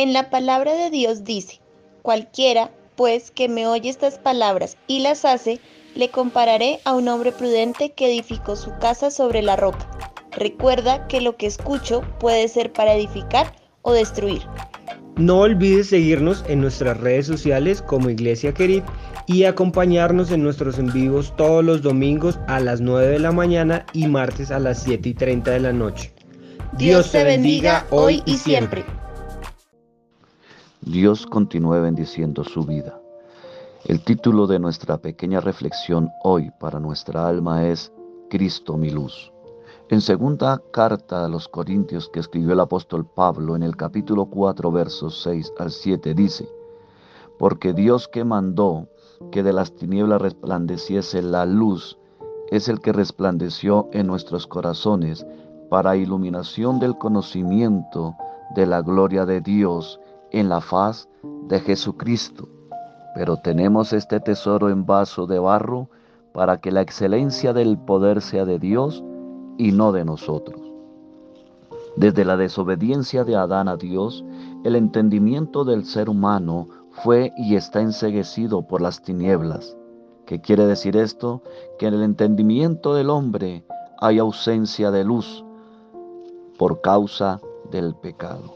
En la palabra de Dios dice, cualquiera, pues, que me oye estas palabras y las hace, le compararé a un hombre prudente que edificó su casa sobre la roca. Recuerda que lo que escucho puede ser para edificar o destruir. No olvides seguirnos en nuestras redes sociales como Iglesia Querid y acompañarnos en nuestros en vivos todos los domingos a las 9 de la mañana y martes a las 7 y 30 de la noche. Dios, te bendiga hoy y siempre. Dios continúe bendiciendo su vida. El título de nuestra pequeña reflexión hoy para nuestra alma es Cristo mi luz. En segunda carta a los Corintios que escribió el apóstol Pablo en el capítulo 4 versos 6 al 7 dice, porque Dios que mandó que de las tinieblas resplandeciese la luz, es el que resplandeció en nuestros corazones para iluminación del conocimiento de la gloria de Dios en la faz de Jesucristo. Pero tenemos este tesoro en vaso de barro para que la excelencia del poder sea de Dios y no de nosotros. Desde la desobediencia de Adán a Dios, el entendimiento del ser humano fue y está enseguecido por las tinieblas. ¿Qué quiere decir esto? Que en el entendimiento del hombre hay ausencia de luz por causa del pecado.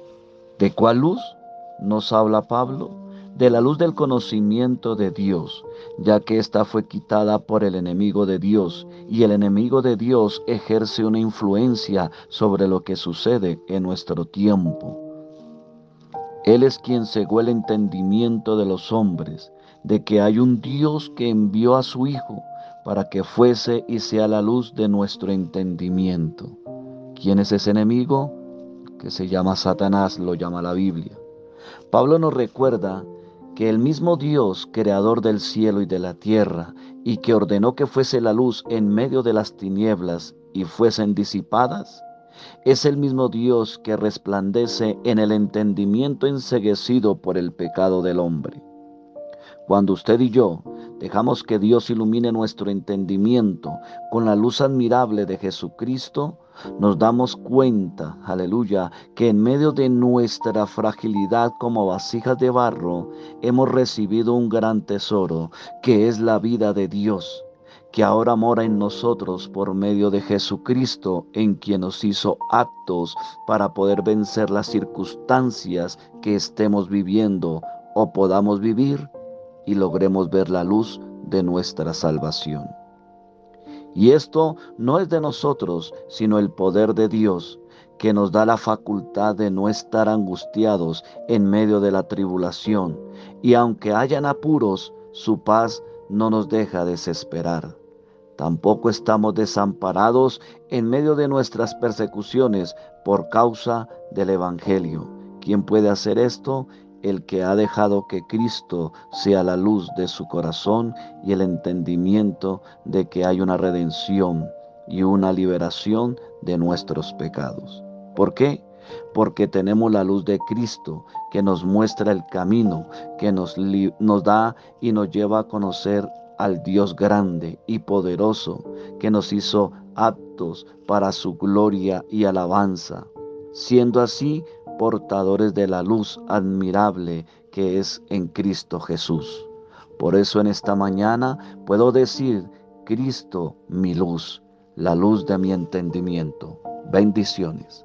¿De cuál luz nos habla Pablo? de la luz del conocimiento de Dios, ya que ésta fue quitada por el enemigo de Dios, y el enemigo de Dios ejerce una influencia sobre lo que sucede en nuestro tiempo. Él es quien cegó el entendimiento de los hombres, de que hay un Dios que envió a su Hijo para que fuese y sea la luz de nuestro entendimiento. ¿Quién es ese enemigo? Que se llama Satanás, lo llama la Biblia. Pablo nos recuerda que el mismo Dios, creador del cielo y de la tierra, y que ordenó que fuese la luz en medio de las tinieblas y fuesen disipadas, es el mismo Dios que resplandece en el entendimiento enseguecido por el pecado del hombre. Cuando usted y yo dejamos que Dios ilumine nuestro entendimiento con la luz admirable de Jesucristo, nos damos cuenta, aleluya, que en medio de nuestra fragilidad como vasijas de barro, hemos recibido un gran tesoro, que es la vida de Dios, que ahora mora en nosotros por medio de Jesucristo, en quien nos hizo aptos para poder vencer las circunstancias que estemos viviendo o podamos vivir y logremos ver la luz de nuestra salvación. Y esto no es de nosotros, sino el poder de Dios, que nos da la facultad de no estar angustiados en medio de la tribulación. Y aunque hayan apuros, su paz no nos deja desesperar. Tampoco estamos desamparados en medio de nuestras persecuciones por causa del Evangelio. ¿Quién puede hacer esto? El que ha dejado que Cristo sea la luz de su corazón y el entendimiento de que hay una redención y una liberación de nuestros pecados. ¿Por qué? Porque tenemos la luz de Cristo que nos muestra el camino, que nos, nos da y nos lleva a conocer al Dios grande y poderoso que nos hizo aptos para su gloria y alabanza. Siendo así, portadores de la luz admirable que es en Cristo Jesús. Por eso en esta mañana puedo decir, Cristo mi luz, la luz de mi entendimiento. Bendiciones.